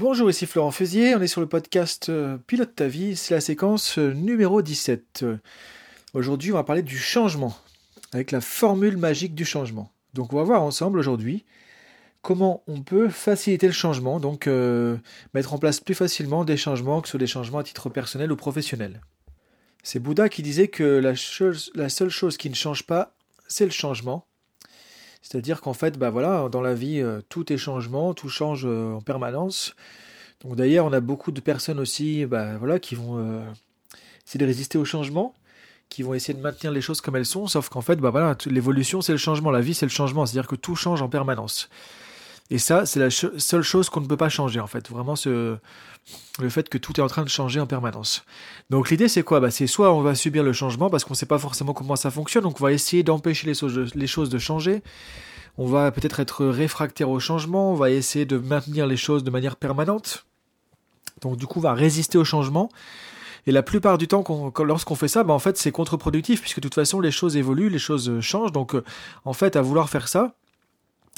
Bonjour, ici Florent Fusier, on est sur le podcast euh, Pilote ta vie, c'est la séquence euh, numéro 17. Aujourd'hui, on va parler du changement, avec la formule magique du changement. Donc on va voir ensemble aujourd'hui comment on peut faciliter le changement, donc euh, mettre en place plus facilement des changements, que ce soit des changements à titre personnel ou professionnel. C'est Bouddha qui disait que la seule chose qui ne change pas, c'est le changement. C'est-à-dire qu'en fait, bah voilà, dans la vie, euh, tout est changement, tout change euh, en permanence. Donc d'ailleurs, on a beaucoup de personnes aussi, bah voilà, qui vont euh, essayer de résister au changement, qui vont essayer de maintenir les choses comme elles sont, sauf qu'en fait, bah voilà, l'évolution c'est le changement, la vie c'est le changement, c'est-à-dire que tout change en permanence. Et ça, c'est la seule chose qu'on ne peut pas changer, en fait. Vraiment, ce, le fait que tout est en train de changer en permanence. Donc l'idée, c'est quoi? Bah, C'est soit on va subir le changement parce qu'on ne sait pas forcément comment ça fonctionne, donc on va essayer d'empêcher les, choses de changer. On va peut-être être réfractaire au changement, on va essayer de maintenir les choses de manière permanente. Donc du coup, on va résister au changement. Et la plupart du temps, lorsqu'on fait ça, bah, en fait, c'est contre-productif, puisque de toute façon, les choses évoluent, les choses changent. Donc, euh, en fait, à vouloir faire ça,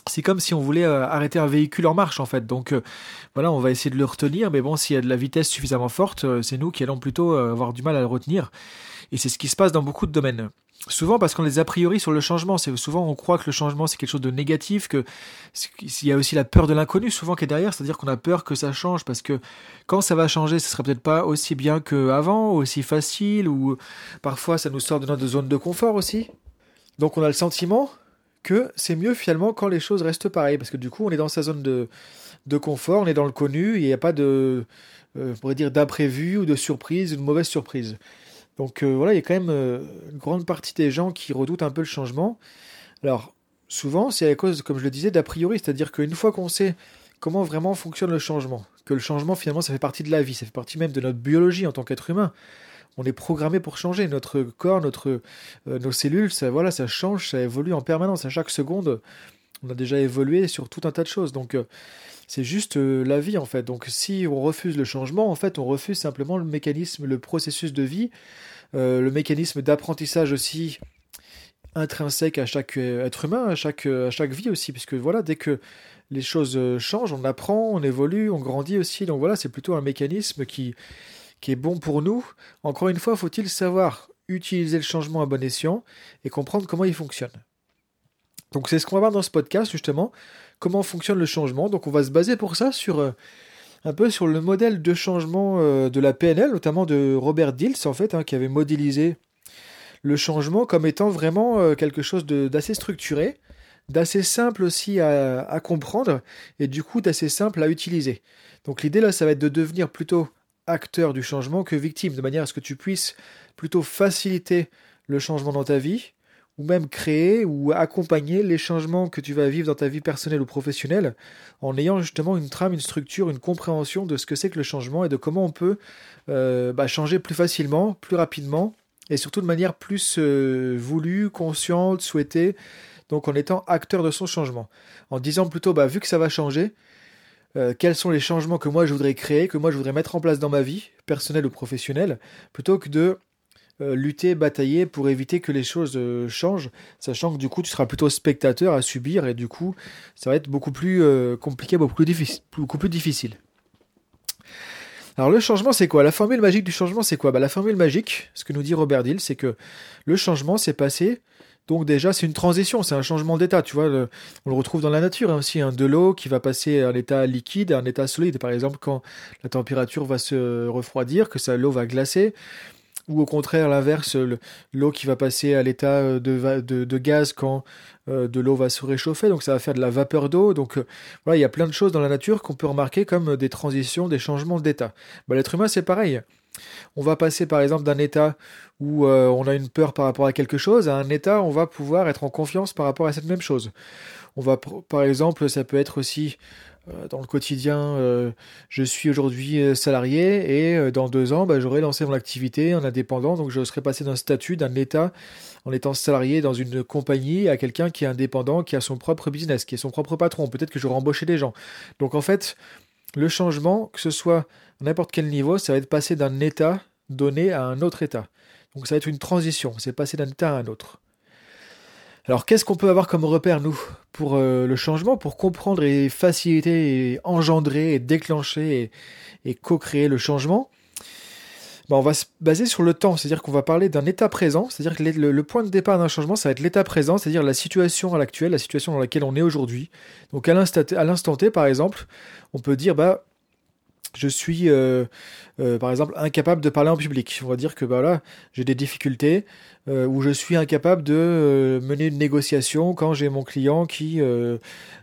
c'est comme si on voulait euh, arrêter un véhicule en marche en fait. Donc euh, voilà, on va essayer de le retenir, mais bon, s'il y a de la vitesse suffisamment forte, euh, c'est nous qui allons plutôt avoir du mal à le retenir. Et c'est ce qui se passe dans beaucoup de domaines. Souvent parce qu'on les a priori sur le changement. C'est souvent on croit que le changement c'est quelque chose de négatif, que il y a aussi la peur de l'inconnu souvent qui est derrière, c'est-à-dire qu'on a peur que ça change parce que quand ça va changer, ce sera peut-être pas aussi bien qu'avant, aussi facile, ou parfois ça nous sort de notre zone de confort aussi. Donc on a le sentiment que c'est mieux finalement quand les choses restent pareilles, parce que du coup on est dans sa zone de, de confort, on est dans le connu, il n'y a pas de, euh, pourrait dire, d'imprévu ou de surprise, ou de mauvaise surprise. Donc euh, voilà, il y a quand même euh, une grande partie des gens qui redoutent un peu le changement. Alors souvent c'est à cause, comme je le disais, d'a priori, c'est-à-dire qu'une fois qu'on sait comment vraiment fonctionne le changement, que le changement finalement ça fait partie de la vie, ça fait partie même de notre biologie en tant qu'être humain, on est programmé pour changer. Notre corps, notre, euh, nos cellules, ça, voilà, ça change, ça évolue en permanence. À chaque seconde, on a déjà évolué sur tout un tas de choses. Donc, euh, c'est juste euh, la vie en fait. Donc, si on refuse le changement, en fait, on refuse simplement le mécanisme, le processus de vie, le mécanisme d'apprentissage aussi intrinsèque à chaque être humain, à chaque, à chaque vie aussi, puisque voilà, dès que les choses changent, on apprend, on évolue, on grandit aussi. Donc voilà, c'est plutôt un mécanisme qui, qui est bon pour nous. Encore une fois, faut-il savoir utiliser le changement à bon escient et comprendre comment il fonctionne. Donc c'est ce qu'on va voir dans ce podcast justement, comment fonctionne le changement. Donc on va se baser pour ça sur euh, un peu sur le modèle de changement euh, de la PNL, notamment de Robert Dills en fait, hein, qui avait modélisé le changement comme étant vraiment euh, quelque chose d'assez structuré, d'assez simple aussi à, à, comprendre et du coup d'assez simple à utiliser. Donc l'idée là, ça va être de devenir plutôt acteur du changement que victime, de manière à ce que tu puisses plutôt faciliter le changement dans ta vie, ou même créer ou accompagner les changements que tu vas vivre dans ta vie personnelle ou professionnelle, en ayant justement une trame, une structure, une compréhension de ce que c'est que le changement et de comment on peut euh, bah, changer plus facilement, plus rapidement, et surtout de manière plus euh, voulue, consciente, souhaitée, donc en étant acteur de son changement. En disant plutôt, bah, vu que ça va changer, euh, quels sont les changements que moi je voudrais créer, que moi je voudrais mettre en place dans ma vie, personnelle ou professionnelle, plutôt que de euh, lutter, batailler pour éviter que les choses euh, changent, sachant que du coup tu seras plutôt spectateur à subir et du coup ça va être beaucoup plus compliqué, beaucoup plus, difficile. Alors le changement c'est quoi? La formule magique du changement c'est quoi? Bah, La formule magique, ce que nous dit Robert Dill, c'est que le changement c'est passer donc déjà, c'est une transition, c'est un changement d'état. Tu vois, on le retrouve dans la nature hein, aussi, hein, de l'eau qui va passer d'un état liquide à un état solide. Par exemple, quand la température va se refroidir, que l'eau va glacer, ou au contraire l'inverse, l'eau qui va passer à l'état euh, de, de, gaz quand euh, de l'eau va se réchauffer, donc ça va faire de la vapeur d'eau. Donc euh, voilà, il y a plein de choses dans la nature qu'on peut remarquer comme des transitions, des changements d'état. Bah, L'être humain, c'est pareil. On va passer par exemple d'un état où on a une peur par rapport à quelque chose à un état où on va pouvoir être en confiance par rapport à cette même chose. On va par exemple, ça peut être aussi euh, dans le quotidien, euh, je suis aujourd'hui euh, salarié et dans deux ans, bah, j'aurai lancé mon activité en indépendant, donc je serai passé d'un statut, d'un état, en étant salarié dans une compagnie, à quelqu'un qui est indépendant, qui a son propre business, qui est son propre patron. Peut-être que j'aurai embauché des gens. Donc en fait, le changement, que ce soit à n'importe quel niveau, ça va être passer d'un état donné à un autre état. Donc ça va être une transition, c'est passer d'un état à un autre. Alors qu'est-ce qu'on peut avoir comme repère, nous, pour euh, le changement, pour comprendre et faciliter engendrer et déclencher et, co-créer le changement? Ben, On va se baser sur le temps, c'est-à-dire qu'on va parler d'un état présent, c'est-à-dire que le, point de départ d'un changement, ça va être l'état présent, c'est-à-dire la situation à l'actuelle, la situation dans laquelle on est aujourd'hui. Donc à l'instant T, par exemple, on peut dire, bah, je suis euh, euh, par exemple incapable de parler en public. On va dire que bah, j'ai des difficultés euh, ou je suis incapable de mener une négociation quand j'ai mon client qui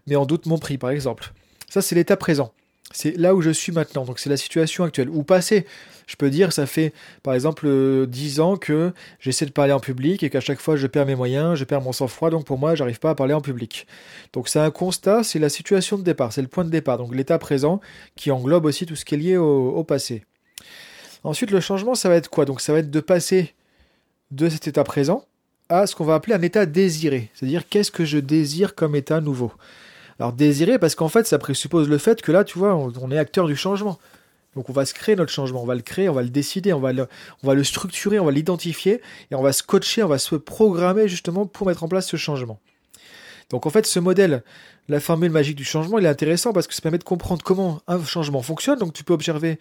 met en doute mon prix par exemple. Ça c'est l'état présent. C'est là où je suis maintenant, donc c'est la situation actuelle. Ou passé, je peux dire, ça fait par exemple 10 ans que j'essaie de parler en public et qu'à chaque fois je perds mes moyens, je perds mon sang-froid, donc pour moi j'arrive pas à parler en public. Donc c'est un constat, c'est la situation de départ, c'est le point de départ, donc l'état présent qui englobe aussi tout ce qui est lié au passé. Ensuite le changement ça va être quoi? Donc ça va être de passer de cet état présent à ce qu'on va appeler un état désiré, c'est-à-dire qu'est-ce que je désire comme état nouveau? Alors désirer, parce qu'en fait, ça présuppose le fait que là, tu vois, on, est acteur du changement. Donc on va se créer notre changement, on va le créer, on va le décider, on va le, on va le structurer, on va l'identifier, et on va se coacher, on va se programmer justement pour mettre en place ce changement. Donc en fait, ce modèle, la formule magique du changement, il est intéressant parce que ça permet de comprendre comment un changement fonctionne. Donc tu peux observer,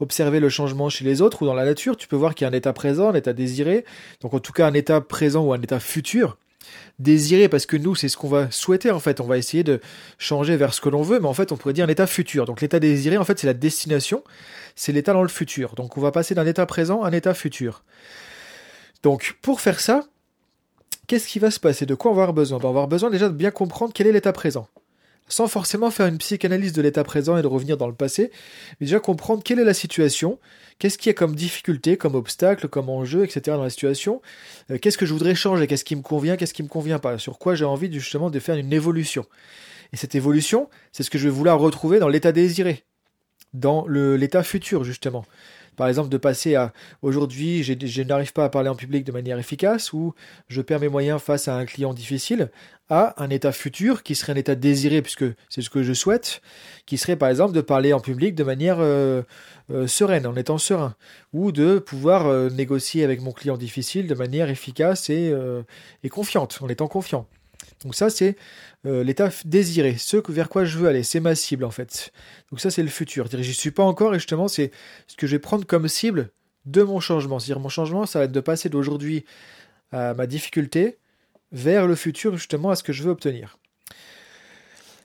observer le changement chez les autres ou dans la nature. Tu peux voir qu'il y a un état présent, un état désiré. Donc en tout cas un état présent ou un état futur désirer parce que nous, c'est ce qu'on va souhaiter en fait. On va essayer de changer vers ce que l'on veut, mais en fait, on pourrait dire un état futur. Donc l'état désiré, en fait, c'est la destination, c'est l'état dans le futur. Donc on va passer d'un état présent à un état futur. Donc pour faire ça, qu'est-ce qui va se passer? De quoi on va avoir besoin? Ben, On va avoir besoin déjà de bien comprendre quel est l'état présent sans forcément faire une psychanalyse de l'état présent et de revenir dans le passé, mais déjà comprendre quelle est la situation, qu'est-ce qu'il y a comme difficulté, comme obstacle, comme enjeu, etc. dans la situation, euh, qu'est-ce que je voudrais changer, qu'est-ce qui me convient, qu'est-ce qui me convient pas, sur quoi j'ai envie justement de faire une évolution. Et cette évolution, c'est ce que je vais vouloir retrouver dans l'état désiré, dans l'état futur justement par exemple de passer à aujourd'hui je n'arrive pas à parler en public de manière efficace ou je perds mes moyens face à un client difficile à un état futur qui serait un état désiré puisque c'est ce que je souhaite qui serait par exemple de parler en public de manière euh, euh, sereine en étant serein ou de pouvoir euh, négocier avec mon client difficile de manière efficace et, et confiante en étant confiant donc ça, c'est euh, l'état désiré, ce vers quoi je veux aller, c'est ma cible en fait. Donc ça, c'est le futur. J'y suis pas encore et justement, c'est ce que je vais prendre comme cible de mon changement. C'est-à-dire mon changement, ça va être de passer d'aujourd'hui à ma difficulté vers le futur, justement, à ce que je veux obtenir.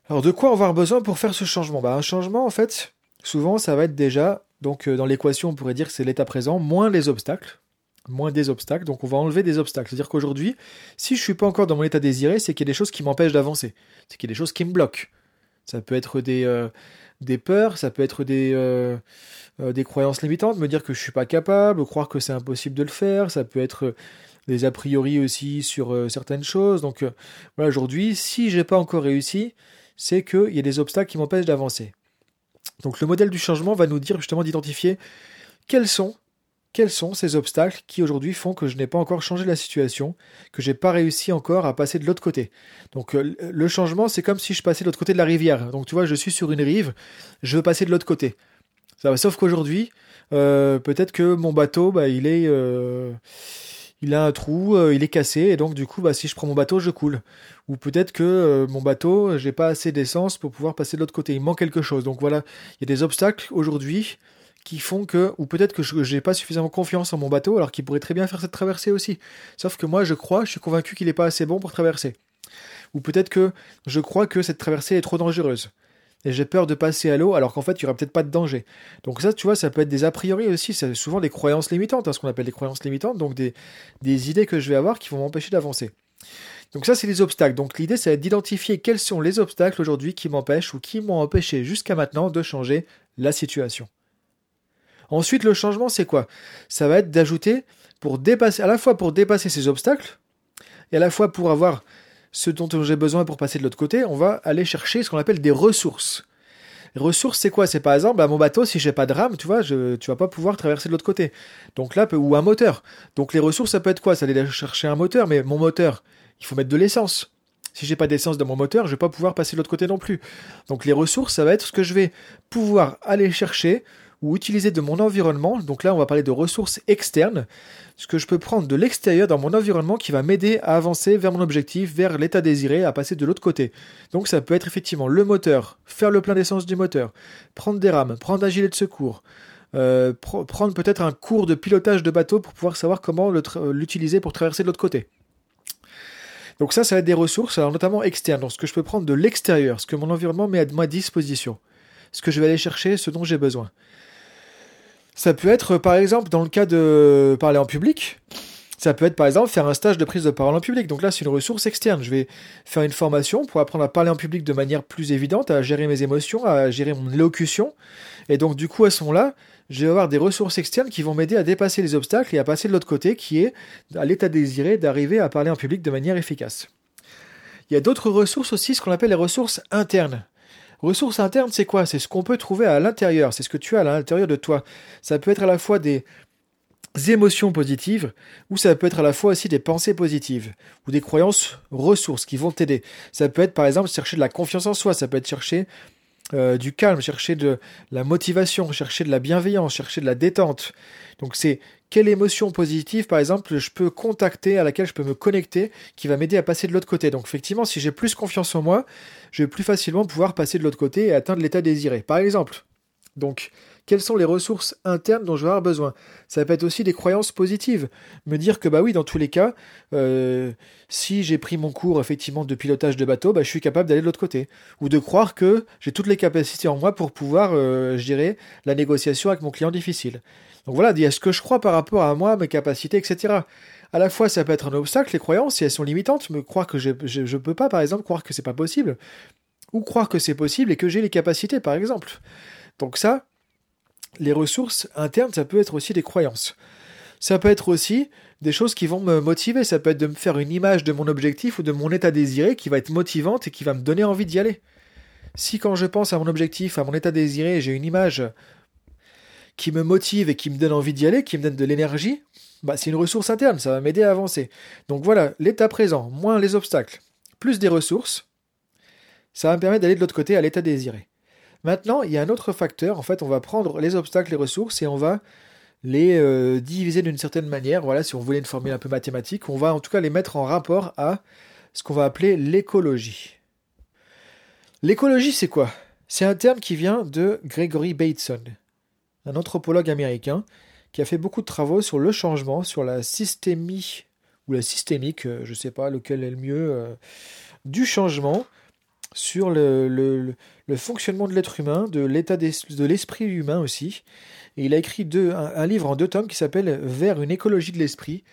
Alors de quoi avoir besoin pour faire ce changement? Bah, Un changement, en fait, souvent, ça va être déjà, donc euh, dans l'équation, on pourrait dire que c'est l'état présent, moins les obstacles moins des obstacles. Donc on va enlever des obstacles. C'est-à-dire qu'aujourd'hui, si je suis pas encore dans mon état désiré, c'est qu'il y a des choses qui m'empêchent d'avancer. C'est qu'il y a des choses qui me bloquent. Ça peut être des, euh, des peurs, ça peut être des, euh, euh, des croyances limitantes, me dire que je suis pas capable, croire que c'est impossible de le faire. Ça peut être des a priori aussi sur certaines choses. Donc aujourd'hui, si j'ai pas encore réussi, c'est qu'il y a des obstacles qui m'empêchent d'avancer. Donc le modèle du changement va nous dire justement d'identifier quels sont quels sont ces obstacles qui aujourd'hui font que je n'ai pas encore changé la situation, que j'ai pas réussi encore à passer de l'autre côté? Donc euh, le changement, c'est comme si je passais de l'autre côté de la rivière. Donc tu vois, je suis sur une rive, je veux passer de l'autre côté. Sauf qu'aujourd'hui, euh, peut-être que mon bateau, bah, il est, euh, il a un trou, il est cassé, et donc du coup, bah, si je prends mon bateau, je coule. Ou peut-être que mon bateau, j'ai pas assez d'essence pour pouvoir passer de l'autre côté. Il manque quelque chose. Donc voilà, il y a des obstacles aujourd'hui qui font que, ou peut-être que je n'ai pas suffisamment confiance en mon bateau, alors qu'il pourrait très bien faire cette traversée aussi. Sauf que moi, je crois, je suis convaincu qu'il n'est pas assez bon pour traverser. Ou peut-être que je crois que cette traversée est trop dangereuse. Et j'ai peur de passer à l'eau, alors qu'en fait, il n'y aura peut-être pas de danger. Donc ça, tu vois, ça peut être des a priori aussi, c'est souvent des croyances limitantes, hein, ce qu'on appelle des croyances limitantes, donc des, des idées que je vais avoir qui vont m'empêcher d'avancer. Donc ça, c'est les obstacles. Donc l'idée, c'est d'identifier quels sont les obstacles aujourd'hui qui m'empêchent ou qui m'ont empêché jusqu'à maintenant de changer la situation. Ensuite, le changement, c'est quoi? Ça va être d'ajouter, pour dépasser, à la fois pour dépasser ces obstacles, et à la fois pour avoir ce dont j'ai besoin pour passer de l'autre côté, on va aller chercher ce qu'on appelle des ressources. Ressources, c'est quoi? C'est par exemple, bah, mon bateau, si j'ai pas de rame, tu vois, je, tu vas pas pouvoir traverser de l'autre côté. Donc là, ou un moteur. Donc les ressources, ça peut être quoi? Ça aller chercher un moteur, mais mon moteur, il faut mettre de l'essence. Si j'ai pas d'essence dans mon moteur, je vais pas pouvoir passer de l'autre côté non plus. Donc les ressources, ça va être ce que je vais pouvoir aller chercher ou utiliser de mon environnement. Donc là, on va parler de ressources externes, ce que je peux prendre de l'extérieur dans mon environnement qui va m'aider à avancer vers mon objectif, vers l'état désiré, à passer de l'autre côté. Donc ça peut être effectivement le moteur, faire le plein d'essence du moteur, prendre des rames, prendre un gilet de secours, euh, prendre peut-être un cours de pilotage de bateau pour pouvoir savoir comment l'utiliser pour traverser de l'autre côté. Donc ça, ça va être des ressources, alors notamment externes, donc ce que je peux prendre de l'extérieur, ce que mon environnement met à ma disposition, ce que je vais aller chercher, ce dont j'ai besoin. Ça peut être, par exemple, dans le cas de parler en public, ça peut être par exemple faire un stage de prise de parole en public. Donc là, c'est une ressource externe. Je vais faire une formation pour apprendre à parler en public de manière plus évidente, à gérer mes émotions, à gérer mon élocution. Et donc, du coup, à ce moment-là, je vais avoir des ressources externes qui vont m'aider à dépasser les obstacles et à passer de l'autre côté, qui est à l'état désiré d'arriver à parler en public de manière efficace. Il y a d'autres ressources aussi, ce qu'on appelle les ressources internes. Ressources internes, c'est quoi? C'est ce qu'on peut trouver à l'intérieur, c'est ce que tu as à l'intérieur de toi. Ça peut être à la fois des émotions positives, ou ça peut être à la fois aussi des pensées positives, ou des croyances ressources qui vont t'aider. Ça peut être par exemple chercher de la confiance en soi, ça peut être chercher euh, du calme, chercher de la motivation, chercher de la bienveillance, chercher de la détente. Donc c'est quelle émotion positive, par exemple, je peux contacter, à laquelle je peux me connecter, qui va m'aider à passer de l'autre côté. Donc effectivement, si j'ai plus confiance en moi, je vais plus facilement pouvoir passer de l'autre côté et atteindre l'état désiré. Par exemple. Donc quelles sont les ressources internes dont je vais avoir besoin? Ça peut être aussi des croyances positives. Me dire que bah oui, dans tous les cas, euh, si j'ai pris mon cours effectivement de pilotage de bateau, bah, je suis capable d'aller de l'autre côté. Ou de croire que j'ai toutes les capacités en moi pour pouvoir, euh, je dirais, la négociation avec mon client difficile. Donc voilà, il y a ce que je crois par rapport à moi, mes capacités, etc. À la fois, ça peut être un obstacle, les croyances, si elles sont limitantes, me croire que je ne peux pas, par exemple, croire que c'est pas possible, ou croire que c'est possible et que j'ai les capacités, par exemple. Donc ça, les ressources internes, ça peut être aussi des croyances. Ça peut être aussi des choses qui vont me motiver. Ça peut être de me faire une image de mon objectif ou de mon état désiré qui va être motivante et qui va me donner envie d'y aller. Si quand je pense à mon objectif, à mon état désiré, j'ai une image qui me motive et qui me donne envie d'y aller, qui me donne de l'énergie, bah c'est une ressource interne, ça va m'aider à avancer. Donc voilà, l'état présent, moins les obstacles, plus des ressources, ça va me permettre d'aller de l'autre côté à l'état désiré. Maintenant, il y a un autre facteur. En fait, on va prendre les obstacles, les ressources, et on va les euh, diviser d'une certaine manière. Voilà, si on voulait une formule un peu mathématique, on va en tout cas les mettre en rapport à ce qu'on va appeler l'écologie. L'écologie, c'est quoi? C'est un terme qui vient de Gregory Bateson, un anthropologue américain qui a fait beaucoup de travaux sur le changement, sur la systémie ou la systémique, euh, je ne sais pas lequel est le mieux, euh, du changement sur le, fonctionnement de l'être humain, de l'état de l'esprit humain aussi. Il a écrit un, livre en deux tomes qui s'appelle Vers une écologie de l'esprit.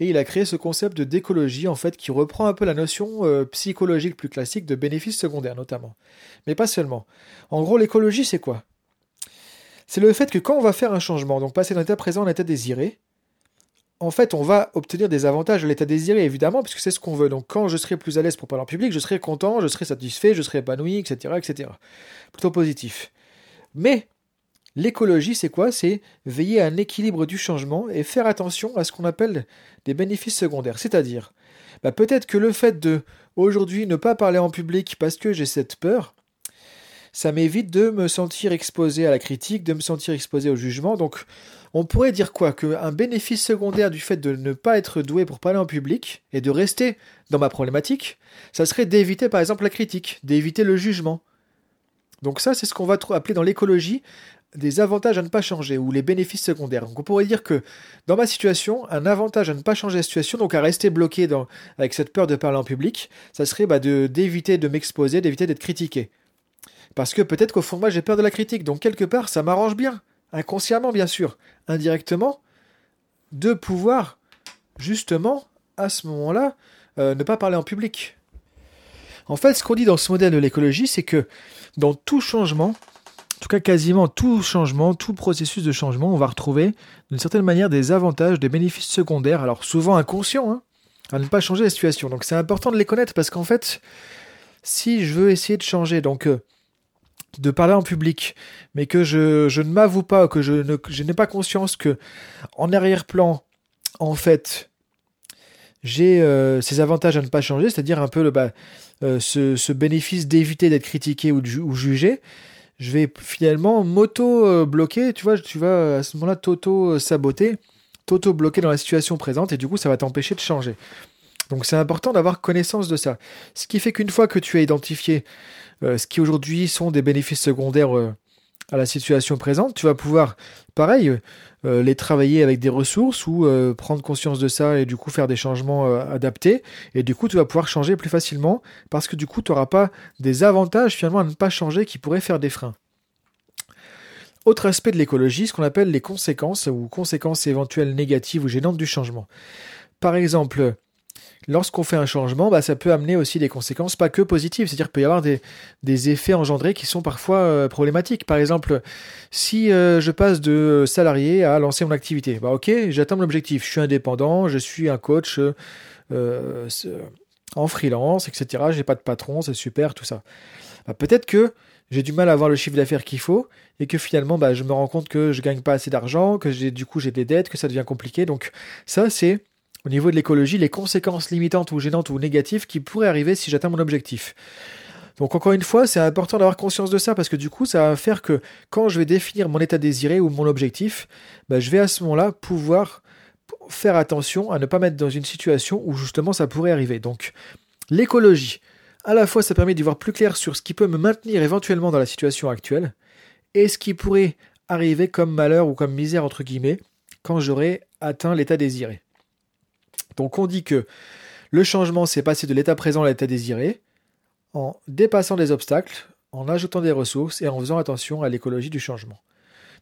Et il a créé ce concept d'écologie, en fait, qui reprend un peu la notion euh, psychologique plus classique de bénéfices secondaires, notamment. Mais pas seulement. En gros, l'écologie, c'est quoi? C'est le fait que quand on va faire un changement, donc passer d'un état présent à un état désiré, en fait, on va obtenir des avantages de l'état désiré, évidemment, puisque c'est ce qu'on veut. Donc, quand je serai plus à l'aise pour parler en public, je serai content, je serai satisfait, je serai épanoui, etc., etc. Plutôt positif. Mais, l'écologie, c'est quoi? C'est veiller à un équilibre du changement et faire attention à ce qu'on appelle des bénéfices secondaires. C'est-à-dire, bah, peut-être que le fait de, aujourd'hui, ne pas parler en public parce que j'ai cette peur, ça m'évite de me sentir exposé à la critique, de me sentir exposé au jugement. Donc, on pourrait dire quoi? Qu'un bénéfice secondaire du fait de ne pas être doué pour parler en public et de rester dans ma problématique, ça serait d'éviter par exemple la critique, d'éviter le jugement. Donc ça, c'est ce qu'on va appeler dans l'écologie des avantages à ne pas changer ou les bénéfices secondaires. Donc on pourrait dire que dans ma situation, un avantage à ne pas changer la situation, donc à rester bloqué avec cette peur de parler en public, ça serait bah, d'éviter de m'exposer, d'éviter d'être critiqué. Parce que peut-être qu'au fond moi j'ai peur de la critique, donc quelque part ça m'arrange bien inconsciemment bien sûr, indirectement, de pouvoir justement, à ce moment-là, euh, ne pas parler en public. En fait, ce qu'on dit dans ce modèle de l'écologie, c'est que dans tout changement, en tout cas quasiment tout changement, tout processus de changement, on va retrouver d'une certaine manière des avantages, des bénéfices secondaires, alors souvent inconscients, hein, à ne pas changer la situation. Donc c'est important de les connaître parce qu'en fait, si je veux essayer de changer, donc euh, de parler en public, mais que je, je ne m'avoue pas, que je, ne, je n'ai pas conscience que en arrière-plan, en fait, j'ai euh, ces avantages à ne pas changer, c'est-à-dire un peu le, bah, euh, ce, ce, bénéfice d'éviter d'être critiqué ou, ou jugé, je vais finalement m'auto-bloquer, tu vois, tu vas à ce moment-là t'auto-saboter, t'auto-bloquer dans la situation présente et du coup ça va t'empêcher de changer. Donc c'est important d'avoir connaissance de ça. Ce qui fait qu'une fois que tu as identifié ce qui aujourd'hui sont des bénéfices secondaires euh, à la situation présente, tu vas pouvoir, pareil, euh, les travailler avec des ressources ou prendre conscience de ça et du coup faire des changements adaptés. Et du coup, tu vas pouvoir changer plus facilement parce que du coup, tu n'auras pas des avantages finalement à ne pas changer qui pourraient faire des freins. Autre aspect de l'écologie, ce qu'on appelle les conséquences ou conséquences éventuelles négatives ou gênantes du changement. Par exemple, lorsqu'on fait un changement, bah, ça peut amener aussi des conséquences pas que positives, c'est-à-dire qu'il peut y avoir des, effets engendrés qui sont parfois euh, problématiques. Par exemple, si euh, je passe de salarié à lancer mon activité, bah ok, j'atteins mon objectif, je suis indépendant, je suis un coach euh, en freelance, etc. J'ai pas de patron, c'est super, tout ça. Bah, peut-être que j'ai du mal à avoir le chiffre d'affaires qu'il faut et que finalement bah, je me rends compte que je gagne pas assez d'argent, que j'ai du coup j'ai des dettes, que ça devient compliqué. Donc ça c'est au niveau de l'écologie les conséquences limitantes ou gênantes ou négatives qui pourraient arriver si j'atteins mon objectif. Donc encore une fois, c'est important d'avoir conscience de ça parce que du coup, ça va faire que quand je vais définir mon état désiré ou mon objectif, bah, je vais à ce moment-là pouvoir faire attention à ne pas mettre dans une situation où justement ça pourrait arriver. Donc l'écologie, à la fois ça permet d'y voir plus clair sur ce qui peut me maintenir éventuellement dans la situation actuelle et ce qui pourrait arriver comme malheur ou comme misère entre guillemets quand j'aurai atteint l'état désiré. Donc on dit que le changement, c'est passer de l'état présent à l'état désiré en dépassant des obstacles, en ajoutant des ressources et en faisant attention à l'écologie du changement.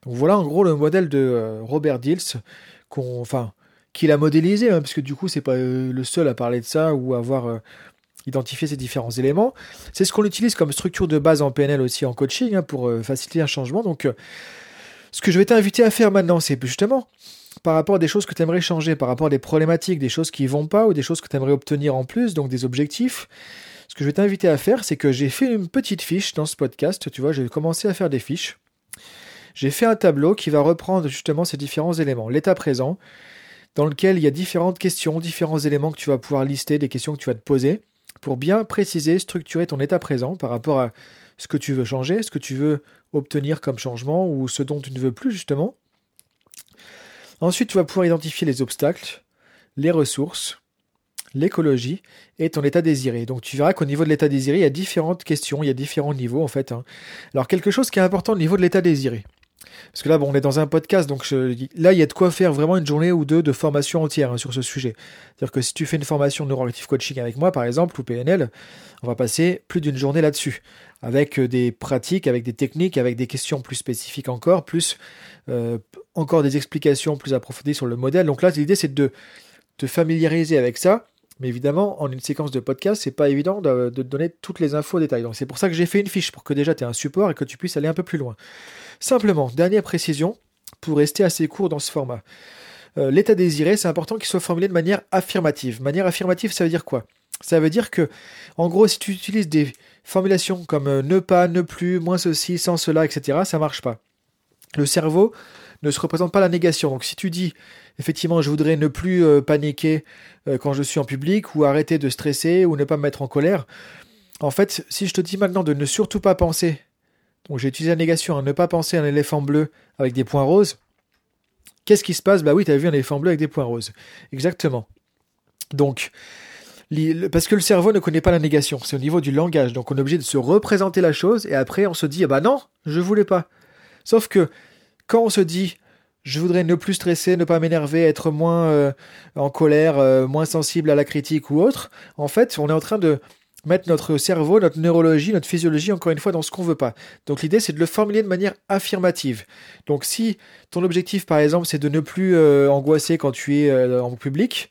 Donc voilà en gros le modèle de euh, Robert Dills enfin, qu'il a modélisé, hein, parce que du coup c'est pas euh, le seul à parler de ça ou à avoir euh, identifié ces différents éléments. C'est ce qu'on utilise comme structure de base en PNL aussi en coaching hein, pour faciliter un changement. Donc ce que je vais t'inviter à faire maintenant, c'est justement par rapport à des choses que tu aimerais changer, par rapport à des problématiques, des choses qui vont pas ou des choses que tu aimerais obtenir en plus, donc des objectifs. Ce que je vais t'inviter à faire, c'est que j'ai fait une petite fiche dans ce podcast, tu vois, j'ai commencé à faire des fiches. J'ai fait un tableau qui va reprendre justement ces différents éléments. L'état présent, dans lequel il y a différentes questions, différents éléments que tu vas pouvoir lister, des questions que tu vas te poser, pour bien préciser, structurer ton état présent par rapport à ce que tu veux changer, ce que tu veux obtenir comme changement ou ce dont tu ne veux plus justement. Ensuite, tu vas pouvoir identifier les obstacles, les ressources, l'écologie et ton état désiré. Donc tu verras qu'au niveau de l'état désiré, il y a différentes questions, il y a différents niveaux en fait. Hein. Alors quelque chose qui est important au niveau de l'état désiré. Parce que là, bon, on est dans un podcast, donc là, il y a de quoi faire vraiment une journée ou deux de formation entière hein, sur ce sujet. C'est-à-dire que si tu fais une formation de neuroactive coaching avec moi, par exemple, ou PNL, on va passer plus d'une journée là-dessus, avec euh, des pratiques, avec des techniques, avec des questions plus spécifiques encore, plus euh, encore des explications plus approfondies sur le modèle. Donc là, l'idée, c'est de te familiariser avec ça. Mais évidemment, en une séquence de podcast, c'est pas évident de, donner toutes les infos au détail. Donc c'est pour ça que j'ai fait une fiche, pour que déjà tu aies un support et que tu puisses aller un peu plus loin. Simplement, dernière précision, pour rester assez court dans ce format. Euh, l'état désiré, c'est important qu'il soit formulé de manière affirmative. Manière affirmative, ça veut dire quoi? Ça veut dire que, en gros, si tu utilises des formulations comme euh, ne pas, ne plus, moins ceci, sans cela, etc., ça marche pas. Le cerveau ne se représente pas la négation. Donc si tu dis effectivement je voudrais ne plus euh, paniquer quand je suis en public ou arrêter de stresser ou ne pas me mettre en colère, en fait, si je te dis maintenant de ne surtout pas penser donc j'ai utilisé la négation, à ne pas penser à un éléphant bleu avec des points roses. Qu'est-ce qui se passe? Bah oui, tu as vu un éléphant bleu avec des points roses. Exactement. Donc, parce que le cerveau ne connaît pas la négation, c'est au niveau du langage. Donc on est obligé de se représenter la chose et après on se dit, ah bah non, je voulais pas. Sauf que quand on se dit, je voudrais ne plus stresser, ne pas m'énerver, être moins euh, en colère, euh, moins sensible à la critique ou autre, en fait, on est en train de mettre notre cerveau, notre neurologie, notre physiologie, encore une fois, dans ce qu'on veut pas. Donc l'idée, c'est de le formuler de manière affirmative. Donc si ton objectif, par exemple, c'est de ne plus euh, angoisser quand tu es en public,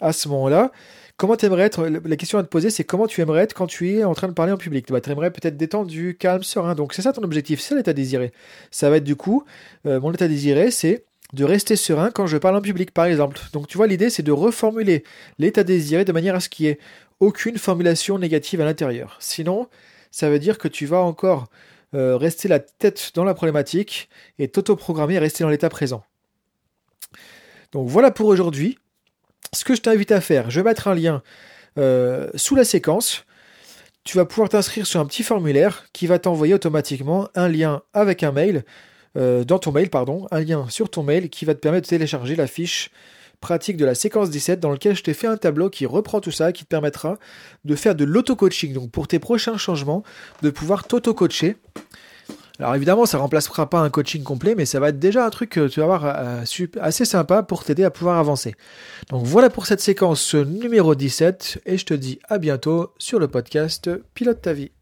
à ce moment-là, comment tu aimerais être La question à te poser, c'est comment tu aimerais être quand tu es en train de parler en public bah, Tu aimerais peut-être détendu, calme, serein. Donc c'est ça ton objectif, c'est l'état désiré. Ça va être du coup, euh, mon état désiré, c'est de rester serein quand je parle en public, par exemple. Donc tu vois, l'idée, c'est de reformuler l'état désiré de manière à ce qu'il y ait aucune formulation négative à l'intérieur. Sinon, ça veut dire que tu vas encore euh, rester la tête dans la problématique et t'autoprogrammer et rester dans l'état présent. Donc voilà pour aujourd'hui. Ce que je t'invite à faire, je vais mettre un lien euh, sous la séquence. tu vas pouvoir t'inscrire sur un petit formulaire qui va t'envoyer automatiquement un lien avec un mail, euh, dans ton mail, pardon, un lien sur ton mail qui va te permettre de télécharger la fiche pratique de la séquence 17 dans lequel je t'ai fait un tableau qui reprend tout ça, qui te permettra de faire de l'auto-coaching. Donc pour tes prochains changements, de pouvoir t'auto-coacher. Alors évidemment, ça remplacera pas un coaching complet, mais ça va être déjà un truc que tu vas voir euh, assez sympa pour t'aider à pouvoir avancer. Donc voilà pour cette séquence numéro 17, et je te dis à bientôt sur le podcast Pilote ta vie.